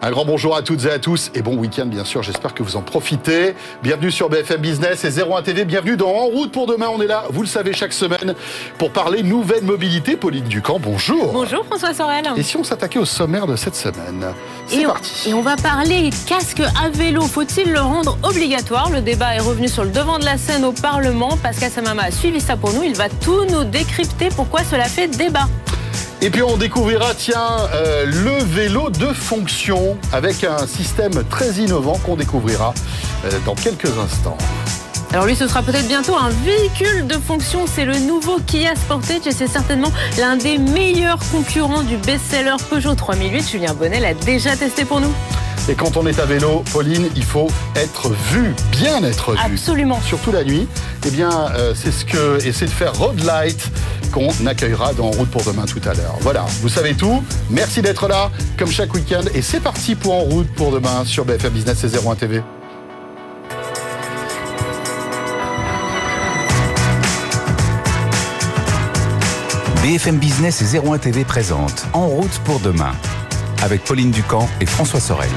Un grand bonjour à toutes et à tous et bon week-end bien sûr, j'espère que vous en profitez. Bienvenue sur BFM Business et 01 TV, bienvenue dans En route pour demain, on est là, vous le savez, chaque semaine pour parler nouvelle mobilité. Pauline Ducamp, bonjour. Bonjour François Sorel. Et si on s'attaquait au sommaire de cette semaine C'est parti. et on va parler casque à vélo, faut-il le rendre obligatoire? Le débat est revenu sur le devant de la scène au Parlement. Pascal Samama a suivi ça pour nous, il va tout nous décrypter pourquoi cela fait débat. Et puis on découvrira, tiens, euh, le vélo de fonction avec un système très innovant qu'on découvrira euh, dans quelques instants. Alors lui, ce sera peut-être bientôt un véhicule de fonction. C'est le nouveau Kia Sportage et c'est certainement l'un des meilleurs concurrents du best-seller Peugeot 3008. Julien Bonnet l'a déjà testé pour nous. Et quand on est à vélo, Pauline, il faut être vu, bien être vu. Absolument. Surtout la nuit. Eh bien, euh, c'est ce que essaie de faire Road Light qu'on accueillera dans Route pour demain tout à l'heure. Voilà, vous savez tout. Merci d'être là, comme chaque week-end. Et c'est parti pour En route pour demain sur BFM Business et 01 TV. BFM Business et 01 TV présente En route pour demain avec Pauline Ducamp et François Sorel.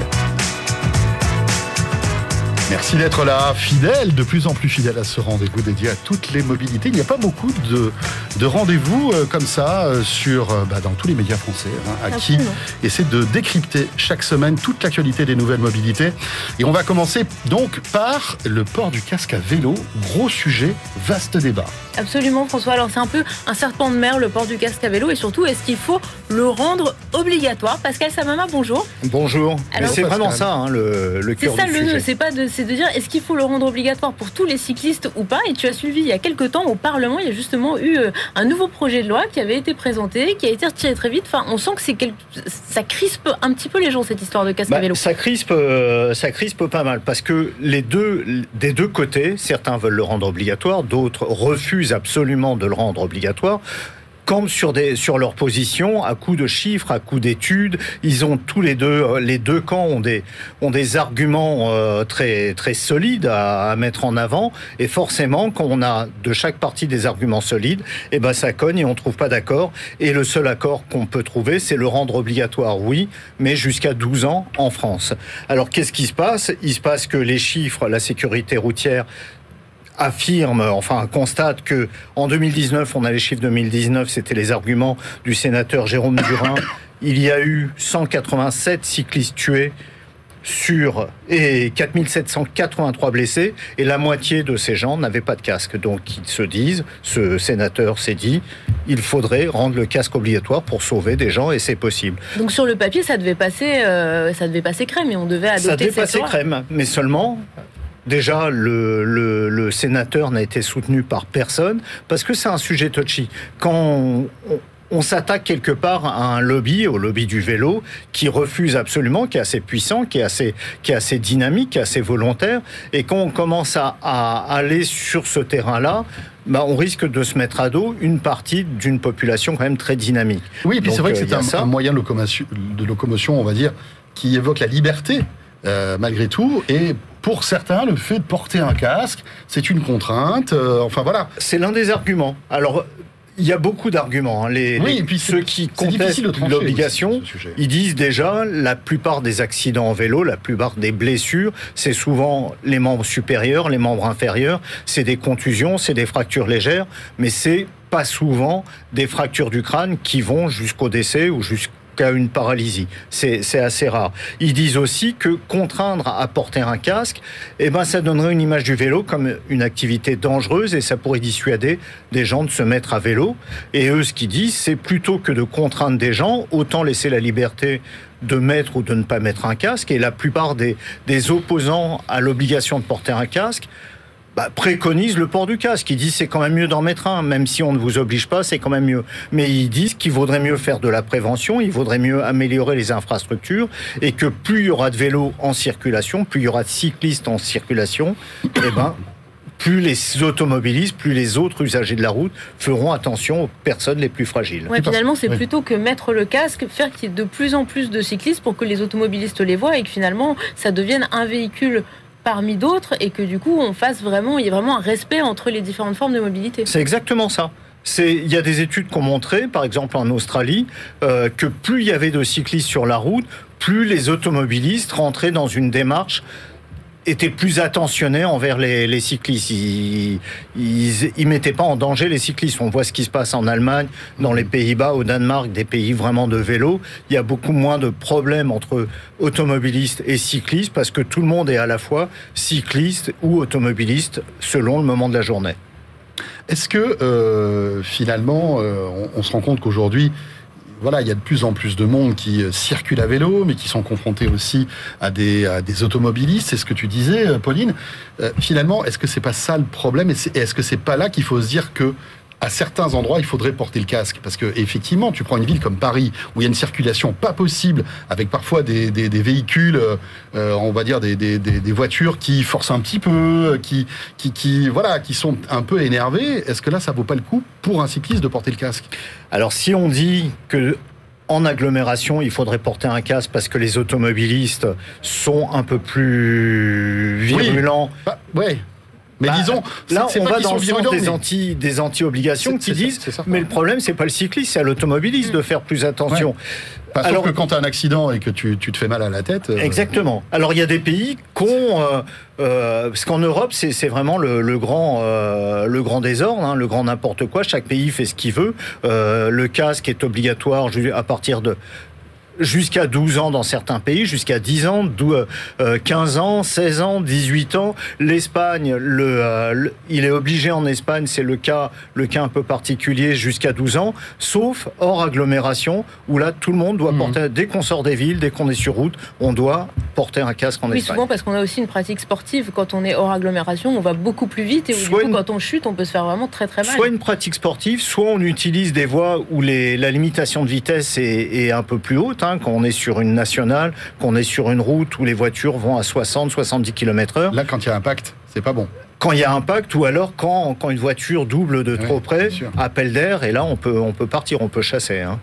Merci d'être là, fidèle, de plus en plus fidèle à ce rendez-vous dédié à toutes les mobilités. Il n'y a pas beaucoup de, de rendez-vous euh, comme ça euh, sur, euh, bah, dans tous les médias français, hein, à qui essaie de décrypter chaque semaine toute l'actualité des nouvelles mobilités. Et on va commencer donc par le port du casque à vélo. Gros sujet, vaste débat. Absolument François. Alors c'est un peu un serpent de mer le port du casque à vélo et surtout est-ce qu'il faut le rendre obligatoire? Pascal Samama, bonjour. Bonjour. c'est vraiment ça hein, le, le cœur C'est ça le nœud, c'est pas de, c'est de dire est-ce qu'il faut le rendre obligatoire pour tous les cyclistes ou pas? Et tu as suivi il y a quelques temps au Parlement, il y a justement eu euh, un nouveau projet de loi qui avait été présenté, qui a été retiré très vite. Enfin, on sent que c'est ça crispe un petit peu les gens cette histoire de casque à bah, vélo. Ça crispe, euh, ça crispe pas mal parce que les deux, des deux côtés, certains veulent le rendre obligatoire, d'autres refusent absolument de le rendre obligatoire campent sur, des, sur leur position à coup de chiffres, à coup d'études. Ils ont tous les deux, euh, les deux camps ont des, ont des arguments euh, très, très solides à, mettre en avant. Et forcément, quand on a de chaque partie des arguments solides, et eh ben ça cogne et on trouve pas d'accord. Et le seul accord qu'on peut trouver, c'est le rendre obligatoire, oui, mais jusqu'à 12 ans en France. Alors qu'est-ce qui se passe? Il se passe que les chiffres, la sécurité routière, affirme, enfin constate que en 2019, on a les chiffres 2019, c'était les arguments du sénateur Jérôme Durin. Il y a eu 187 cyclistes tués sur et 4783 blessés et la moitié de ces gens n'avaient pas de casque. Donc ils se disent, ce sénateur s'est dit, il faudrait rendre le casque obligatoire pour sauver des gens et c'est possible. Donc sur le papier, ça devait passer, euh, ça devait passer crème et on devait adopter. Ça devait passer crème, mais seulement Déjà, le, sénateur n'a été soutenu par personne parce que c'est un sujet touchy. Quand on, s'attaque quelque part à un lobby, au lobby du vélo, qui refuse absolument, qui est assez puissant, qui est assez, qui est assez dynamique, qui est assez volontaire, et quand on commence à, aller sur ce terrain-là, bah, on risque de se mettre à dos une partie d'une population quand même très dynamique. Oui, et puis c'est vrai que euh, c'est un, un, moyen de locomotion, on va dire, qui évoque la liberté euh, malgré tout. Et pour certains, le fait de porter un casque, c'est une contrainte. Euh, enfin voilà. C'est l'un des arguments. Alors. Il y a beaucoup d'arguments. Hein. Les, oui, et puis ceux qui contestent l'obligation, ils disent déjà la plupart des accidents en vélo, la plupart des blessures, c'est souvent les membres supérieurs, les membres inférieurs, c'est des contusions, c'est des fractures légères, mais c'est pas souvent des fractures du crâne qui vont jusqu'au décès ou jusqu'au qu'à une paralysie. C'est assez rare. Ils disent aussi que contraindre à porter un casque, eh ben, ça donnerait une image du vélo comme une activité dangereuse et ça pourrait dissuader des gens de se mettre à vélo. Et eux, ce qu'ils disent, c'est plutôt que de contraindre des gens, autant laisser la liberté de mettre ou de ne pas mettre un casque. Et la plupart des, des opposants à l'obligation de porter un casque bah, préconise le port du casque. Ils disent c'est quand même mieux d'en mettre un, même si on ne vous oblige pas, c'est quand même mieux. Mais ils disent qu'il vaudrait mieux faire de la prévention, il vaudrait mieux améliorer les infrastructures et que plus il y aura de vélos en circulation, plus il y aura de cyclistes en circulation, et eh ben plus les automobilistes, plus les autres usagers de la route feront attention aux personnes les plus fragiles. Ouais, finalement, c'est plutôt que mettre le casque, faire qu'il y ait de plus en plus de cyclistes pour que les automobilistes les voient et que finalement, ça devienne un véhicule parmi d'autres et que du coup on fasse vraiment, il y ait vraiment un respect entre les différentes formes de mobilité. C'est exactement ça. Il y a des études qui ont montré, par exemple en Australie, euh, que plus il y avait de cyclistes sur la route, plus les automobilistes rentraient dans une démarche étaient plus attentionnés envers les, cyclistes. Ils, ils, mettaient pas en danger les cyclistes. On voit ce qui se passe en Allemagne, dans les Pays-Bas, au Danemark, des pays vraiment de vélo. Il y a beaucoup moins de problèmes entre automobilistes et cyclistes parce que tout le monde est à la fois cycliste ou automobiliste selon le moment de la journée. Est-ce que euh, finalement, euh, on, se rend compte qu'aujourd'hui, voilà, il y a de plus en plus de monde qui euh, circule à vélo, mais qui sont confrontés aussi à des, automobilistes. C'est ce que tu disais, euh, Pauline. Euh, finalement, est-ce que c'est pas ça le problème Et est-ce que c'est pas là qu'il faut se dire que à certains endroits, il faudrait porter le casque. Parce que, effectivement, tu prends une ville comme Paris, où il y a une circulation pas possible, avec parfois des, véhicules, on va dire des, des, voitures qui forcent un petit peu, qui, qui, qui, voilà, qui sont un peu énervées. Est-ce que là, ça vaut pas le coup pour un cycliste de porter le casque? Alors si on dit que en agglomération, il faudrait porter un casque parce que les automobilistes sont un peu plus virulents. Oui. Bah, ouais. Mais bah, disons, là, on va dans le sens des anti des anti obligations qui disent. mais le problème, c'est pas le cycliste, c'est à l'automobiliste de faire plus attention. Alors que quand tu as un accident et que tu, te fais mal à la tête. Euh, Exactement. Alors il y a des pays qui ont. Euh, euh, parce qu'en Europe, c'est vraiment le, grand, le grand désordre, hein, le grand n'importe quoi. Chaque pays fait ce qu'il veut. le casque est obligatoire à partir de jusqu'à 12 ans dans certains pays, jusqu'à 10 ans, 15 euh, ans, 16 ans, 18 ans. L'Espagne, euh, le, il est obligé en Espagne, c'est le cas, le cas un peu particulier, jusqu'à 12 ans, sauf hors agglomération, où là, tout le monde doit mhm. porter, dès qu'on sort des villes, dès qu'on est sur route, on doit porter un casque en oui, Espagne. Oui, souvent parce qu'on a aussi une pratique sportive. Quand on est hors agglomération, on va beaucoup plus vite et soit quand on chute, on peut se faire vraiment très très mal. Soit une pratique sportive, soit on utilise des voies où les, la limitation de vitesse est, est un peu plus haute. Quand on est sur une nationale, qu'on est sur une route où les voitures vont à 60, 70 km/h. Là, quand il y a impact, c'est pas bon quand il y a impact ou alors quand, quand une voiture double de trop près, appel d'air, et là on peut, on peut partir, on peut chasser. Hein.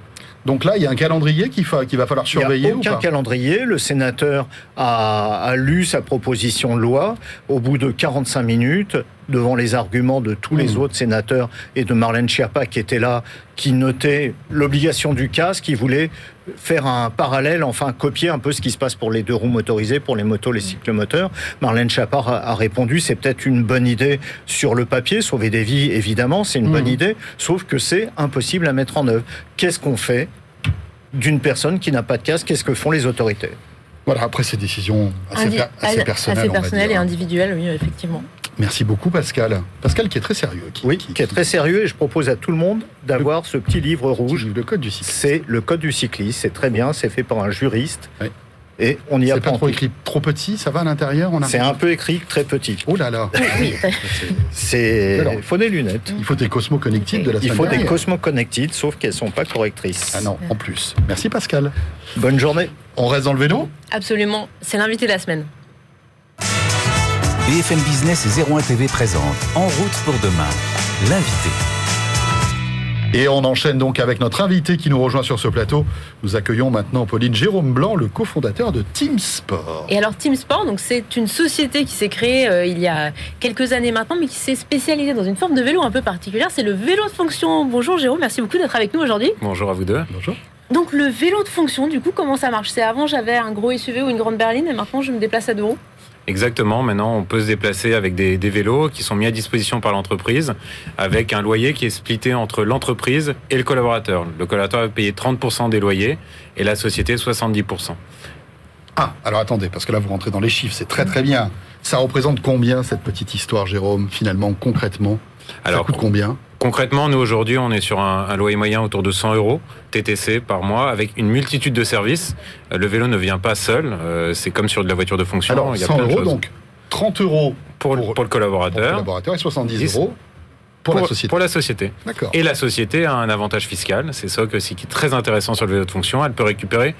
Donc là, il y a un calendrier qu'il va falloir surveiller. Il n'y a aucun calendrier. Le sénateur a, a, lu sa proposition de loi. Au bout de 45 minutes, devant les arguments de tous les mmh. autres sénateurs et de Marlène Schiappa qui était là, qui notait l'obligation du casque, qui voulait faire un parallèle, enfin copier un peu ce qui se passe pour les deux roues motorisées, pour les motos, les cyclomoteurs. Marlène Schiappa a, répondu, c'est peut-être une bonne idée sur le papier, sauver des vies, évidemment, c'est une bonne mmh. idée, sauf que c'est impossible à mettre en œuvre. Qu'est-ce qu'on fait d'une personne qui n'a pas de casque? Qu'est-ce que font les autorités? Voilà, après ces décisions assez, assez personnelles. Assez personnelles et individuelles, oui, effectivement. Merci beaucoup Pascal. Pascal qui est très sérieux. Qui, oui, qui, est très sérieux et je propose à tout le monde d'avoir ce petit livre rouge. Le code du cycliste. C'est le code du cycliste, c'est très bien, c'est fait par un juriste. Et on y apprend. C'est pas trop écrit trop petit, ça va à l'intérieur C'est un peu écrit très petit. Oh là là C'est. Il faut des lunettes. Il faut des Cosmo Connected de la Il faut des Cosmo Connected, sauf qu'elles sont pas correctrices. Ah non, en plus. Merci Pascal. Bonne journée. On reste dans le vélo? Absolument. C'est l'invité de la semaine. BFM Business et 01 TV présente En route pour demain, l'invité. Et on enchaîne donc avec notre invité qui nous rejoint sur ce plateau. Nous accueillons maintenant Pauline Jérôme Blanc, le cofondateur de Team Sport. Et alors Team Sport, donc c'est une société qui s'est créée euh, il y a quelques années maintenant, mais qui s'est spécialisée dans une forme de vélo un peu particulière. C'est le vélo de fonction. Bonjour Jérôme, merci beaucoup d'être avec nous aujourd'hui. Bonjour à vous deux. Bonjour. Donc le vélo de fonction, du coup, comment ça marche? C'est avant j'avais un gros SUV ou une grande berline, et maintenant je me déplace à deux roues. Exactement. Maintenant, on peut se déplacer avec des, vélos qui sont mis à disposition par l'entreprise, avec un loyer qui est splitté entre l'entreprise et le collaborateur. Le collaborateur va payer 30% des loyers et la société 70%. Ah, alors attendez, parce que là vous rentrez dans les chiffres, c'est très très bien. Ça représente combien cette petite histoire, Jérôme, finalement, concrètement? Alors, Ça coûte combien? Concrètement, nous aujourd'hui, on est sur un, loyer moyen autour de 100 euros TTC par mois, avec une multitude de services. Euh, le vélo ne vient pas seul. Euh, c'est comme sur de la voiture de fonction. Alors, il y a 100 euros, donc 30 euros pour, le collaborateur. Pour le collaborateur et 70 euros pour, la société. Pour la société. Et la société a un avantage fiscal, c'est ça aussi qui est très intéressant sur le vélo de fonction. Elle peut récupérer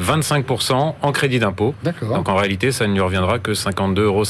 25% en crédit d'impôt. Donc en réalité, ça ne lui reviendra que 52,50 euros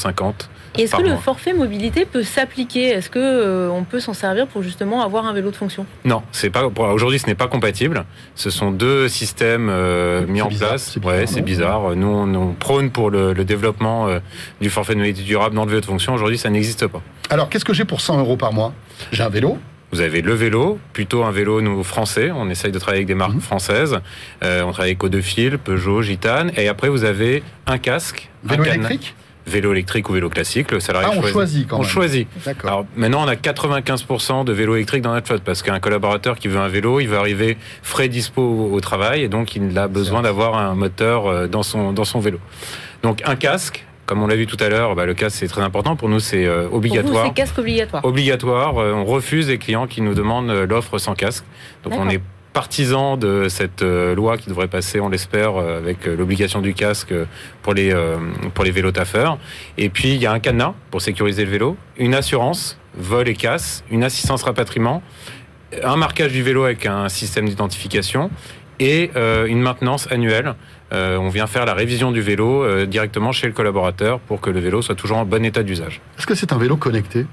est-ce que le forfait mobilité peut s'appliquer? Est-ce que euh, on peut s'en servir pour justement avoir un vélo de fonction? Non, c'est pas. Aujourd'hui, ce n'est pas compatible. Ce sont deux systèmes euh, mis en place. ouais, c'est bizarre. Nous, on, prône pour le, développement euh, du forfait de mobilité durable dans le vélo de fonction. Aujourd'hui, ça n'existe pas. Alors, qu'est-ce que j'ai pour 100 euros par mois? J'ai un vélo Vous avez le vélo, plutôt un vélo nous français. On essaye de travailler avec des marques mhm. françaises. Euh, on travaille avec Peugeot, Gitane. Et après, vous avez un casque. Vélo électrique? Vélo électrique ou vélo classique. Le salarié ah, on choisit. quand on choisit. Alors maintenant, on a 95% de vélos électriques dans notre flotte parce qu'un collaborateur qui veut un vélo, il va arriver frais dispo au, travail et donc il a besoin d'avoir un moteur euh, dans son dans son vélo. Donc un casque. Comme on l'a vu tout à l'heure, bah, le casque c'est très important. Pour nous, c'est euh, obligatoire. c'est casque obligatoire. Obligatoire. Euh, on refuse les clients qui nous demandent l'offre sans casque. Donc on est partisan de cette euh, loi qui devrait passer, on l'espère, euh, avec euh, l'obligation du casque pour les, pour les vélos taffeurs. Et puis, il y a un cadenas pour sécuriser le vélo, une assurance, vol et casse, une assistance rapatriement, un marquage du vélo avec un système d'identification et une maintenance annuelle. on vient faire la révision du vélo directement chez le collaborateur pour que le vélo soit toujours en bon état d'usage. Est-ce que c'est un vélo connecté?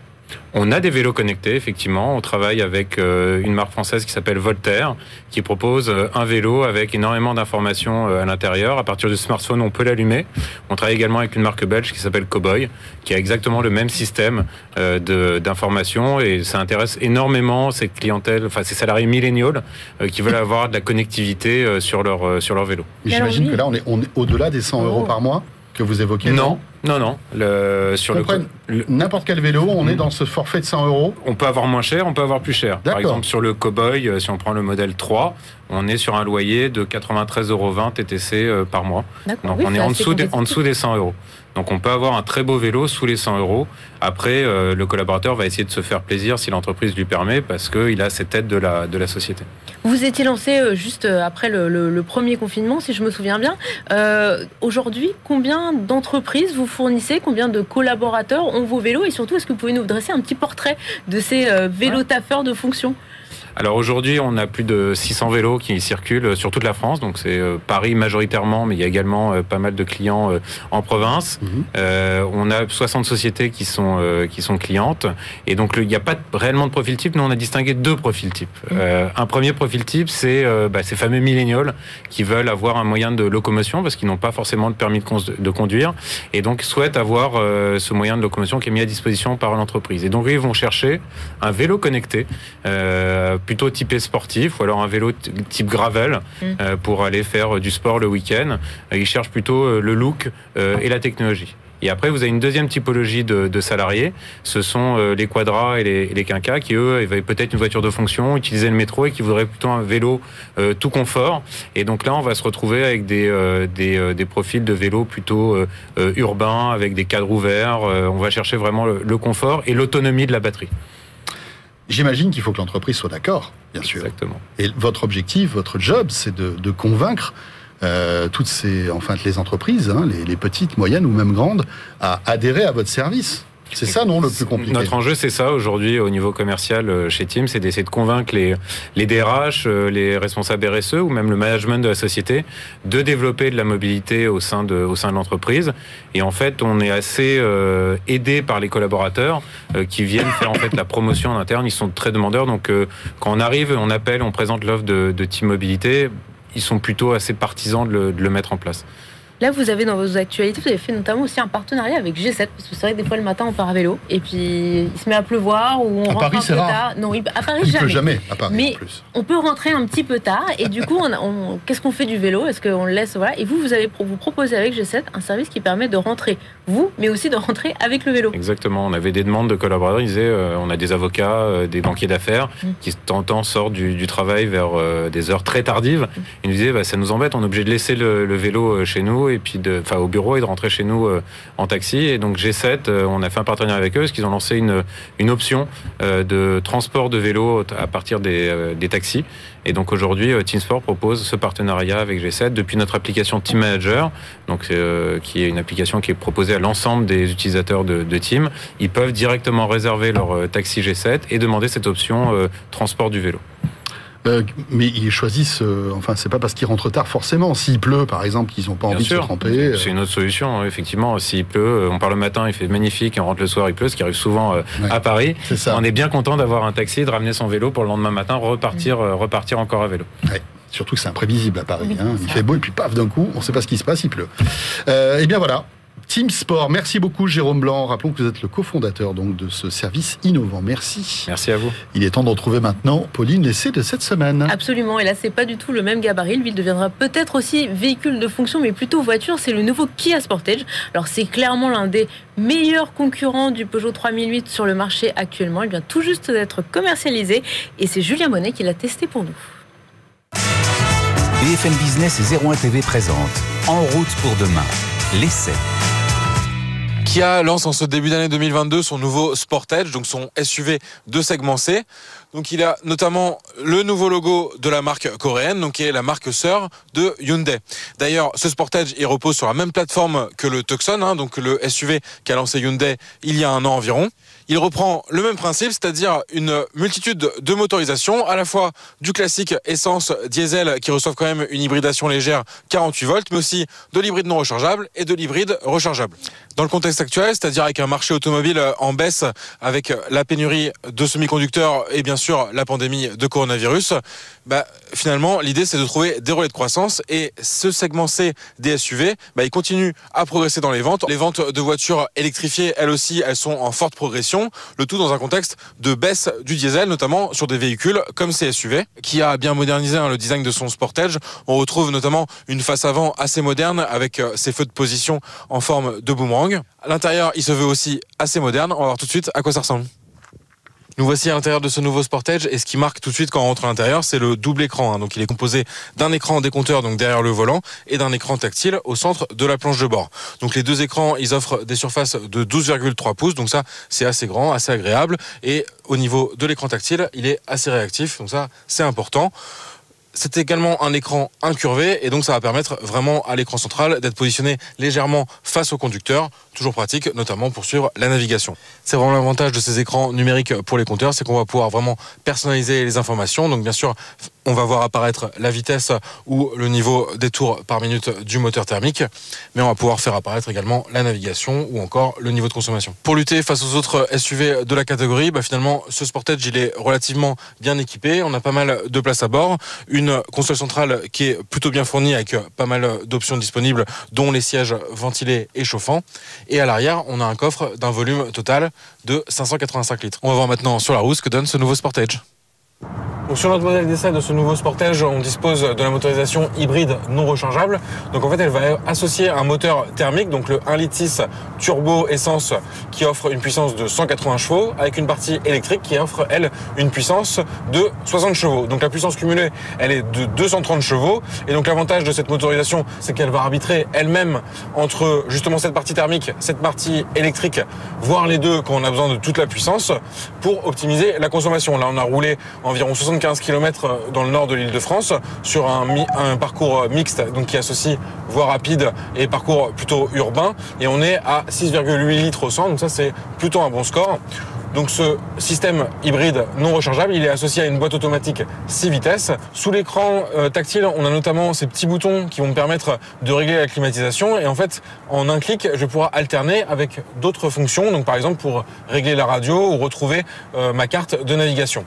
On a des vélos connectés, effectivement. On travaille avec euh, une marque française qui s'appelle Voltaire, qui propose euh, un vélo avec énormément d'informations euh, à l'intérieur. À partir du smartphone, on peut l'allumer. On travaille également avec une marque belge qui s'appelle Cowboy, qui a exactement le même système d'informations et ça intéresse énormément ces clientèles, enfin ces salariés milléniaux qui veulent avoir de la connectivité sur leur sur leur vélo. J'imagine que là, on est, on est au-delà des 100 euros par mois que vous évoquez. Non, non, non. Le, sur le n'importe quel vélo, on est dans ce forfait de 100 euros. On peut avoir moins cher, on peut avoir plus cher. Par exemple, sur le Cowboy, euh, si on prend le modèle 3, on est sur un loyer de 93,20 euros TTC euh, par mois. Donc on est en dessous, des, en dessous des 100 euros. Donc on peut avoir un très beau vélo sous les 100 euros. Après, euh, le collaborateur va essayer de se faire plaisir si l'entreprise lui permet parce qu'il a cette aide de la, de la société. Vous étiez lancé juste après le, premier confinement, si je me souviens bien. Aujourd'hui, combien d'entreprises vous fournissez? Combien de collaborateurs ont vos vélos? Et surtout, est-ce que vous pouvez nous dresser un petit portrait de ces euh, vélos taffeurs de fonction? Alors aujourd'hui, on a plus de 600 vélos qui circulent sur toute la France. Donc c'est euh, Paris majoritairement, mais il y a également euh, pas mal de clients euh, en province. Mhm. on a 60 sociétés qui sont qui sont clientes. Et donc il n'y a pas réellement de profil type. Nous on a distingué deux profils types. Mhm. un premier profil type, c'est bah, ces fameux milléniaux qui veulent avoir un moyen de locomotion parce qu'ils n'ont pas forcément de permis de, conduire et donc souhaitent avoir ce moyen de locomotion qui est mis à disposition par l'entreprise. Et donc ils vont chercher un vélo connecté plutôt typé sportif ou alors un vélo type gravel mm. euh, pour aller faire du sport le week-end. Euh, ils cherchent plutôt euh, le look et la technologie. Et après, vous avez une deuxième typologie de, salariés. Ce sont les quadras et les, les quinquas qui, eux, avaient peut-être une voiture de fonction, utilisaient le métro et qui voudraient plutôt un vélo tout confort. Et donc là, on va se retrouver avec des, des, profils de vélos plutôt urbains, avec des cadres ouverts. on va chercher vraiment le confort et l'autonomie de la batterie. J'imagine qu'il faut que l'entreprise soit d'accord, bien sûr. Exactement. Et votre objectif, votre job, c'est de, convaincre euh, toutes ces, enfin, les entreprises, hein, les, les, petites, moyennes ou même grandes, à adhérer à votre service. C'est ça, non, le plus compliqué Notre enjeu, c'est ça aujourd'hui au niveau commercial euh, chez Team, c'est d'essayer de convaincre les, les DRH, euh, les responsables RSE ou même le management de la société de développer de la mobilité au sein de, au sein de l'entreprise. Et en fait, on est assez euh, aidé par les collaborateurs qui viennent faire en fait la promotion en interne. Ils sont très demandeurs. Donc, quand on arrive, on appelle, on présente l'offre de, de Team Mobilité, ils sont plutôt assez partisans de le, de le mettre en place. Là, vous avez dans vos actualités, vous avez fait notamment aussi un partenariat avec G7, parce que c'est vrai que des fois le matin on part à vélo, et puis il se met à pleuvoir, ou on à rentre Paris, un peu tard. Non, à Paris, il jamais. À Paris, Mais on peut rentrer un petit peu tard, et du coup, on, qu'est-ce qu'on fait du vélo? Est-ce qu'on le laisse voilà Et vous, vous avez vous proposez avec G7 un service qui permet de rentrer vous, mais aussi de rentrer avec le vélo. Exactement. On avait des demandes de collaborateurs. Ils disaient, euh, on a des avocats, euh, des banquiers d'affaires mm. qui tentant sortent du, travail vers euh, des heures très tardives. Mm. Ils nous disaient, bah, ça nous embête, on est obligé de laisser le, le vélo chez nous et puis au bureau et de rentrer chez nous euh, en taxi. Et donc G7, euh, on a fait un partenariat avec eux parce qu'ils ont lancé une, option euh, de transport de vélo à partir des, taxis. Et donc aujourd'hui, Teamsport propose ce partenariat avec G7 depuis notre application Team Manager, qui est une application qui est proposée à l'ensemble des utilisateurs de, Team. Ils peuvent directement réserver leur taxi G7 et demander cette option transport du vélo. Euh, mais ils choisissent, euh, enfin, c'est pas parce qu'ils rentrent tard forcément. S'il pleut, par exemple, qu'ils n'ont pas envie de se tremper. Euh. C'est une autre solution, hein, effectivement. S'il pleut, on part le matin, il fait magnifique, et on rentre le soir, il pleut, ce qui arrive souvent à Paris. On est bien content d'avoir un taxi, de ramener son vélo pour le lendemain matin, repartir, repartir encore à vélo. Surtout que c'est imprévisible à Paris. Hein. Il fait beau et puis paf, d'un coup, on ne sait pas ce qui se passe, il pleut. Eh bien voilà, Team Sport. Merci beaucoup Jérôme Blanc. Rappelons que vous êtes le cofondateur donc de ce service innovant. Merci. Merci à vous. Il est temps de retrouver maintenant Pauline l'essai de cette semaine. Absolument. Et là, c'est pas du tout le même gabarit. Lui, il deviendra peut-être aussi véhicule de fonction, mais plutôt voiture. C'est le nouveau Kia Sportage. Alors, c'est clairement l'un des meilleurs concurrents du Peugeot 3008 sur le marché actuellement. Il vient tout juste d'être commercialisé et c'est Julien Bonnet qui l'a testé pour nous. BFM Business et 01 TV présente En route pour demain, l'essai. Kia lance en ce début d'année 2022 son nouveau Sportage, donc son SUV de segment C. Donc il a notamment le nouveau logo de la marque coréenne, donc qui est la marque sœur de Hyundai. D'ailleurs, ce Sportage, il repose sur la même plateforme que le Tucson, hein, donc le SUV qu'a lancé Hyundai il y a un an environ. Il reprend le même principe, c'est-à-dire une multitude de motorisations, à la fois du classique essence diesel qui reçoivent quand même une hybridation légère 48 volts, mais aussi de l'hybride non rechargeable et de l'hybride rechargeable. Dans le contexte actuel, c'est-à-dire avec un marché automobile en baisse, avec la pénurie de semi-conducteurs et bien sûr la pandémie de coronavirus, bah, finalement l'idée c'est de trouver des relais de croissance et ce segment C des SUV, bah, il continue à progresser dans les ventes. Les ventes de voitures électrifiées, elles aussi, elles sont en forte progression, le tout dans un contexte de baisse du diesel, notamment sur des véhicules comme ces SUV, qui a bien modernisé hein, le design de son Sportage. On retrouve notamment une face avant assez moderne avec euh, ses feux de position en forme de boomerang L'intérieur, il se veut aussi assez moderne. On va voir tout de suite à quoi ça ressemble. Nous voici à l'intérieur de ce nouveau Sportage et ce qui marque tout de suite quand on rentre à l'intérieur, c'est le double écran. Hein. Donc il est composé d'un écran décompteur donc derrière le volant et d'un écran tactile au centre de la planche de bord. Donc les deux écrans, ils offrent des surfaces de 12,3 pouces. Donc ça, c'est assez grand, assez agréable. Et au niveau de l'écran tactile, il est assez réactif. Donc ça, c'est important. C'est également un écran incurvé et donc ça va permettre vraiment à l'écran central d'être positionné légèrement face au conducteur, toujours pratique notamment pour suivre la navigation. C'est vraiment l'avantage de ces écrans numériques pour les compteurs, c'est qu'on va pouvoir vraiment personnaliser les informations. Donc bien sûr, on va voir apparaître la vitesse ou le niveau des tours par minute du moteur thermique, mais on va pouvoir faire apparaître également la navigation ou encore le niveau de consommation. Pour lutter face aux autres SUV de la catégorie, bah finalement ce Sportage il est relativement bien équipé, on a pas mal de place à bord, une console centrale qui est plutôt bien fournie avec pas mal d'options disponibles dont les sièges ventilés et chauffants et à l'arrière on a un coffre d'un volume total de 585 litres. On va voir maintenant sur la roue ce que donne ce nouveau Sportage sur notre modèle d'essai de ce nouveau Sportage, on dispose de la motorisation hybride non rechargeable. Donc en fait, elle va associer un moteur thermique, donc le 1,6 litre turbo essence qui offre une puissance de 180 chevaux, avec une partie électrique qui offre, elle, une puissance de 60 chevaux. Donc la puissance cumulée, elle est de 230 chevaux. Et donc l'avantage de cette motorisation, c'est qu'elle va arbitrer elle-même entre justement cette partie thermique, cette partie électrique, voire les deux quand on a besoin de toute la puissance, pour optimiser la consommation. Environ 60 15 km euh, dans le nord de l'île de France sur un, un, parcours euh, mixte donc qui associe voie rapide et parcours plutôt urbain et on est à 6,8 litres au 100 donc ça c'est plutôt un bon score. Donc ce système hybride non rechargeable, il est associé à une boîte automatique 6 vitesses. Sous l'écran euh, tactile, on a notamment ces petits boutons qui vont me permettre de régler la climatisation. Et en fait, en un clic, je pourrai alterner avec d'autres fonctions. Donc par exemple pour régler la radio ou retrouver ma carte de navigation.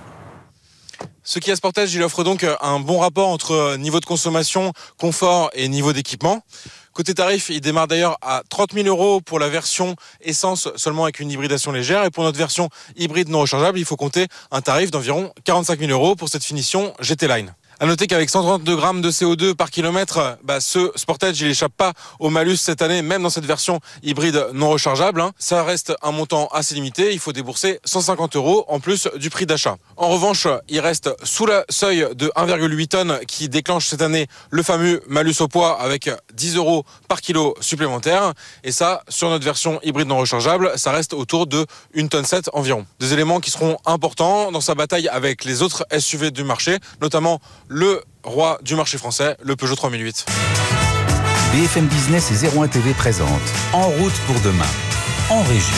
Ce Kia Sportage, il offre donc euh, un bon rapport entre euh, niveau de consommation, confort et niveau d'équipement. Côté tarif, il démarre d'ailleurs à 30 000 euros pour la version essence seulement avec une hybridation légère. Et pour notre version hybride non rechargeable, il faut compter un tarif d'environ 45 000 euros pour cette finition GT Line. À noter qu'avec 132 grammes de CO2 par kilomètre, bah, ce Sportage, il échappe pas au malus cette année, même dans cette version hybride non rechargeable. Hein. Ça reste un montant assez limité. Il faut débourser 150 euros en plus du prix d'achat. En revanche, il reste sous le seuil de 1,8 tonnes qui déclenche cette année le fameux malus au poids avec 10 euros par kilo supplémentaire. Et ça, sur notre version hybride non rechargeable, ça reste autour de 1 tonne 7 environ. Des éléments qui seront importants dans sa bataille avec les autres SUV du marché, notamment le roi du marché français, le Peugeot 3008. BFM Business et 01 TV présente En route pour demain, en région.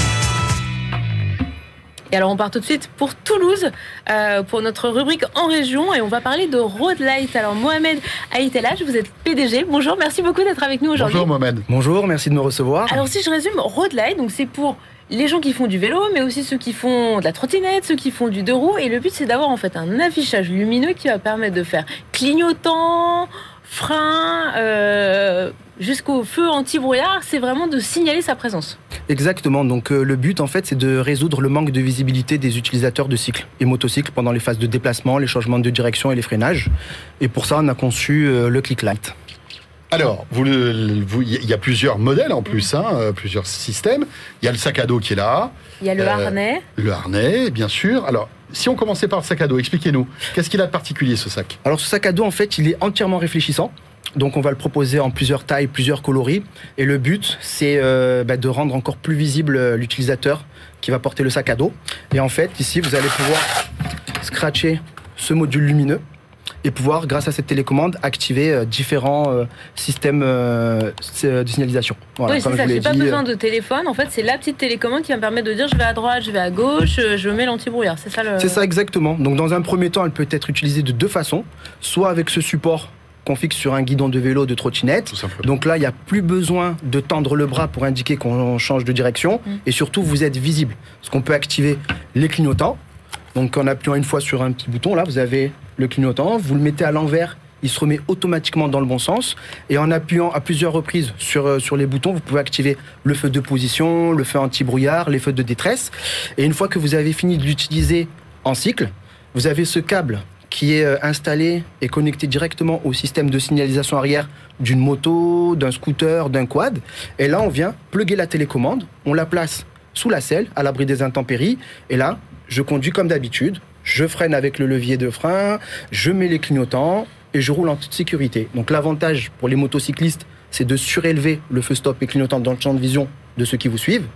Et alors on part tout de suite pour Toulouse euh, pour notre rubrique en région et on va parler de Road Light. Alors Mohamed Aïtelage, vous êtes PDG. Bonjour, merci beaucoup d'être avec nous aujourd'hui. Bonjour Mohamed. Bonjour, merci de me recevoir. Alors si je résume, Road Light, donc c'est pour les gens qui font du vélo, mais aussi ceux qui font de la trottinette, ceux qui font du deux roues. Et le but, c'est d'avoir en fait un affichage lumineux qui va permettre de faire clignotant, frein, euh, jusqu'au feu anti-brouillard, c'est vraiment de signaler sa présence. Exactement. Donc le but, en fait, c'est de résoudre le manque de visibilité des utilisateurs de cycles et motocycles pendant les phases de déplacement, les changements de direction et les freinages. Et pour ça, on a conçu le Click Light. Alors, il y a plusieurs modèles en plus, hein, euh, plusieurs systèmes. Il y a le sac à dos qui est là. Il y a le euh, harnais. Le harnais, bien sûr. Alors, si on commençait par le sac à dos, expliquez-nous, qu'est-ce qu'il a de particulier ce sac? Alors, ce sac à dos, en fait, il est entièrement réfléchissant. Donc, on va le proposer en plusieurs tailles, plusieurs coloris. Et le but, c'est euh, bah, de rendre encore plus visible l'utilisateur qui va porter le sac à dos. Et en fait, ici, vous allez pouvoir scratcher ce module lumineux et pouvoir, grâce à cette télécommande, activer euh, différents euh, systèmes euh, de signalisation. oui, c'est ça. J'ai pas besoin de téléphone. En fait, c'est la petite télécommande qui va me permettre de dire je vais à droite, je vais à gauche, je mets l'anti-brouillard. C'est ça le. C'est ça exactement. Donc, dans un premier temps, elle peut être utilisée de deux façons. Soit avec ce support qu'on fixe sur un guidon de vélo, de trottinette. Donc là, il n'y a plus besoin de tendre le bras pour indiquer qu'on change de direction. Mm. Et surtout, vous êtes visible. Parce qu'on peut activer les clignotants. Donc en appuyant une fois sur un petit bouton, là, vous avez le clignotant, vous le mettez à l'envers, il se remet automatiquement dans le bon sens. Et en appuyant à plusieurs reprises sur, euh, sur les boutons, vous pouvez activer le feu de position, le feu anti-brouillard, les feux de détresse. Et une fois que vous avez fini de l'utiliser en cycle, vous avez ce câble qui est euh, installé et connecté directement au système de signalisation arrière d'une moto, d'un scooter, d'un quad. Et là, on vient plugger la télécommande, on la place sous la selle, à l'abri des intempéries. Et là, je conduis comme d'habitude je freine avec le levier de frein, je mets les clignotants et je roule en toute sécurité. Donc l'avantage pour les motocyclistes, c'est de surélever le feu stop et clignotant dans le champ de vision de ceux qui vous suivent.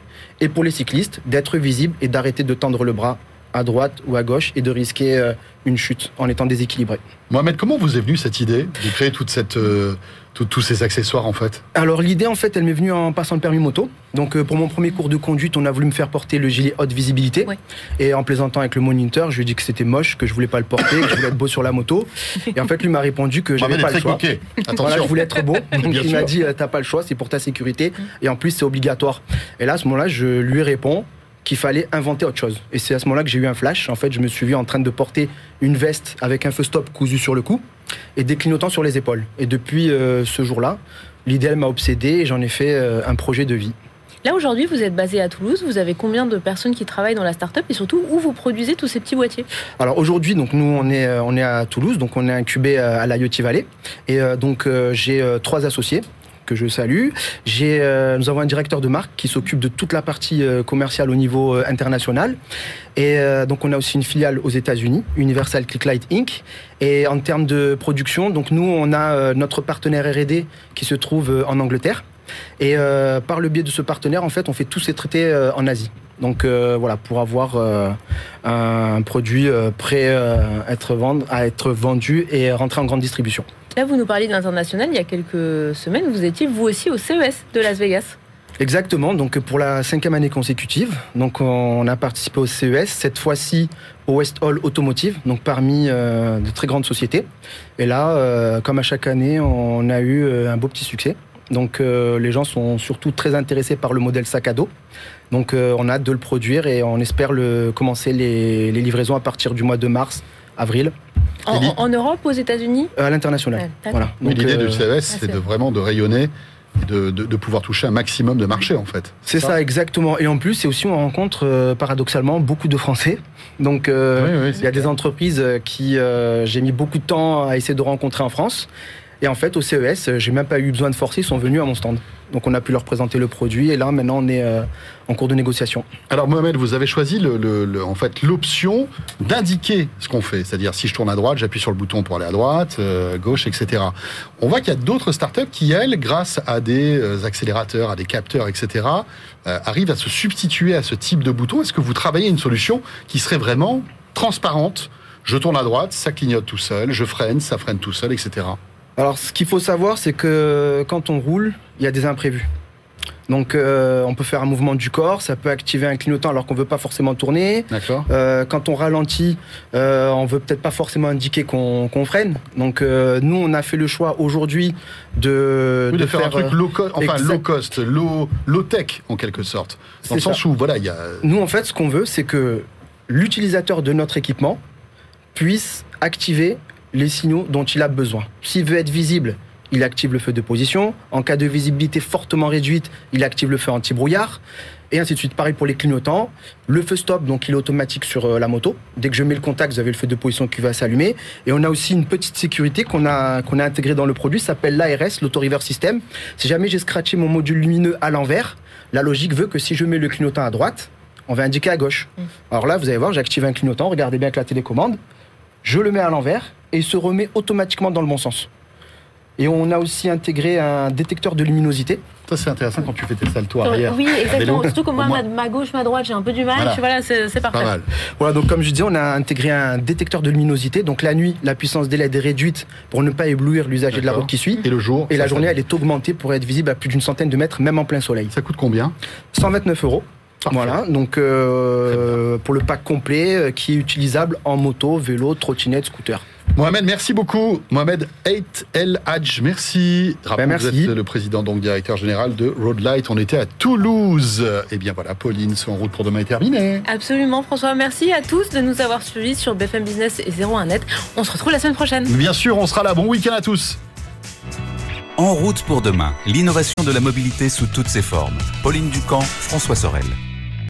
Et pour les cyclistes, d'être visible et d'arrêter de tendre le bras à droite ou à gauche et de risquer euh, une chute en étant déséquilibré. Mohamed, comment vous est venue cette idée de créer toute cette, euh, tous ces accessoires en fait Alors l'idée en fait elle m'est venue en passant le permis moto. Donc euh, pour mon premier cours de conduite on a voulu me faire porter le gilet haute visibilité. Et en plaisantant avec le moniteur je lui ai dit que c'était moche, que je voulais pas le porter, que je voulais être beau sur la moto. Et en fait lui m'a répondu que j'avais pas le choix. Attention. je voulais être beau. Donc il m'a dit t'as pas le choix, c'est pour ta sécurité. Et en plus c'est obligatoire. Et là à ce moment-là je lui réponds qu'il fallait inventer autre chose. Et c'est à ce moment-là que j'ai eu un flash. En fait, je me suis vu en train de porter une veste avec un feu stop cousu sur le cou et des clignotants sur les épaules. Et depuis euh, ce jour-là, l'idée m'a obsédé et j'en ai fait euh, un projet de vie. Là aujourd'hui, vous êtes basé à Toulouse. Vous avez combien de personnes qui travaillent dans la start-up et surtout où vous produisez tous ces petits boîtiers? Alors aujourd'hui, donc nous on est euh, on est à Toulouse, donc on est incubé à la Yoti Valley et donc j'ai trois associés que je salue. Euh, nous avons un directeur de marque qui s'occupe de toute la partie euh, commerciale au niveau euh, international. Et donc on a aussi une filiale aux États-Unis, Universal Clicklight Inc. Et en termes de production, donc nous on a notre partenaire R&D qui se trouve en Angleterre. Et par le biais de ce partenaire, en fait, on fait tous ces traités en Asie. Donc voilà, pour avoir un produit prêt être à être vendu et rentrer en grande distribution. Là, vous nous parliez de l'international. Il y a quelques semaines, vous étiez vous aussi au CES de Las Vegas. Exactement, donc pour la cinquième année consécutive. Donc on a participé au CES, cette fois-ci au West Hall Automotive, donc parmi euh, de très grandes sociétés. Et là, euh, comme à chaque année, on a eu euh, un beau petit succès. Donc les gens sont surtout très intéressés par le modèle sac à dos. Donc on a hâte de le produire et on espère commencer les livraisons à partir du mois de mars, avril. En, Europe, aux États-Unis À l'international. voilà. l'idée du CES, euh, c'est de vraiment de rayonner et de, pouvoir toucher un maximum de marchés en fait. C'est ça, exactement. Et en plus, c'est aussi on rencontre euh, paradoxalement beaucoup de Français. Donc euh, il y a des entreprises qui j'ai mis beaucoup de temps à essayer de rencontrer en France. Et en fait, au CES, j'ai même pas eu besoin de forcer, ils sont venus à mon stand. Donc on a pu leur présenter le produit et là maintenant on est euh, en cours de négociation. Alors Mohamed, vous avez choisi en fait l'option d'indiquer ce qu'on fait, c'est-à-dire si je tourne à droite, j'appuie sur le bouton pour aller à droite, euh, gauche, etc. On voit qu'il y a d'autres startups qui elles, grâce à des euh, accélérateurs, à des capteurs, etc., arrivent à se substituer à ce type de bouton. Est-ce que vous travaillez une solution qui serait vraiment transparente? Je tourne à droite, ça clignote tout seul, je freine, ça freine tout seul, etc. Alors, ce qu'il faut savoir, c'est que quand on roule, il y a des imprévus. Donc, euh, on peut faire un mouvement du corps, ça peut activer un clignotant alors qu'on veut pas forcément tourner. D'accord. Euh, quand on ralentit, euh, on veut peut-être pas forcément indiquer qu'on freine. Donc, euh, nous, on a fait le choix aujourd'hui de, de, faire, un truc low, cost, enfin low cost, low, low tech en quelque sorte. Dans le sens où, voilà, il y a. Nous, en fait, ce qu'on veut, c'est que l'utilisateur de notre équipement puisse activer les signaux dont il a besoin. S'il veut être visible, il active le feu de position. En cas de visibilité fortement réduite, il active le feu anti-brouillard. Et ainsi de suite. Pareil pour les clignotants. Le feu stop, donc il est automatique sur euh, la moto. Dès que je mets le contact, vous avez le feu de position qui va s'allumer. Et on a aussi une petite sécurité qu'on a, qu'on a intégrée dans le produit, ça s'appelle l'ARS, l'Auto-Reverse System. Si jamais j'ai scratché mon module lumineux à l'envers, la logique veut que si je mets le clignotant à droite, on va indiquer à gauche. Mmh. Alors là, vous allez voir, j'active un clignotant, regardez bien avec la télécommande, je le mets à l'envers et il se remet automatiquement dans le bon sens. Et on a aussi intégré un détecteur de luminosité. Ça, c'est intéressant quand tu fais tes saltos arrière. Oui, exactement. Surtout que moi, ma, gauche, ma droite, j'ai un peu du mal. Voilà, c'est parfait. Pas mal. Voilà, donc comme je disais, on a intégré un détecteur de luminosité. Donc la nuit, la puissance des LED est réduite pour ne pas éblouir l'usager de la route qui suit. Et le jour Et la journée, elle est augmentée pour être visible à plus d'une centaine de mètres, même en plein soleil. Ça coûte combien? 129 euros. Voilà, donc euh, pour le pack complet euh, qui est utilisable en moto, vélo, trottinette, scooter. Mohamed, merci beaucoup. Mohamed 8 El Hadj, merci. Ben, merci. Vous êtes le président, donc directeur général de Roadlight. On était à Toulouse. Et eh bien voilà, Pauline, son route pour demain est terminée. Absolument, François. Merci à tous de nous avoir suivis sur BFM Business et 01net. On se retrouve la semaine prochaine. Bien sûr, on sera là. Bon week-end à tous. En route pour demain, l'innovation de la mobilité sous toutes ses formes. Pauline Ducamp, François Sorel.